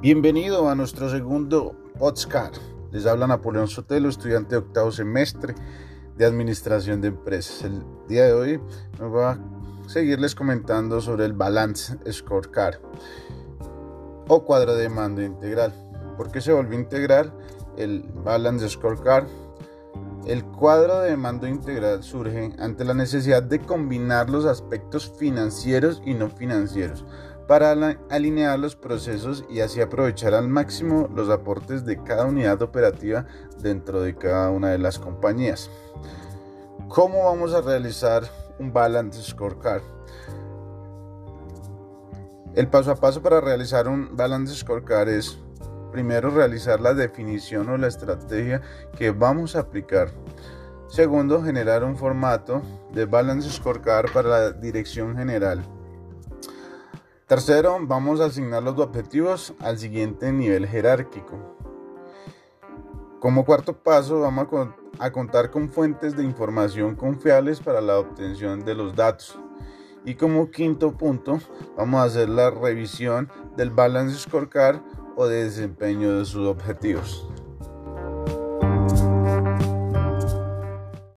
Bienvenido a nuestro segundo podcast. Les habla Napoleón Sotelo, estudiante de octavo semestre de Administración de Empresas. El día de hoy me voy a seguirles comentando sobre el Balance Scorecard o cuadro de mando integral. ¿Por qué se volvió integral el Balance Scorecard? El cuadro de mando integral surge ante la necesidad de combinar los aspectos financieros y no financieros para alinear los procesos y así aprovechar al máximo los aportes de cada unidad operativa dentro de cada una de las compañías. ¿Cómo vamos a realizar un Balance Scorecard? El paso a paso para realizar un Balance Scorecard es primero realizar la definición o la estrategia que vamos a aplicar. Segundo, generar un formato de Balance Scorecard para la dirección general. Tercero, vamos a asignar los objetivos al siguiente nivel jerárquico. Como cuarto paso, vamos a, contar con fuentes de información confiables para la obtención de los datos. Y como quinto punto, vamos a hacer la revisión del Balance Scorecard o de desempeño de sus objetivos.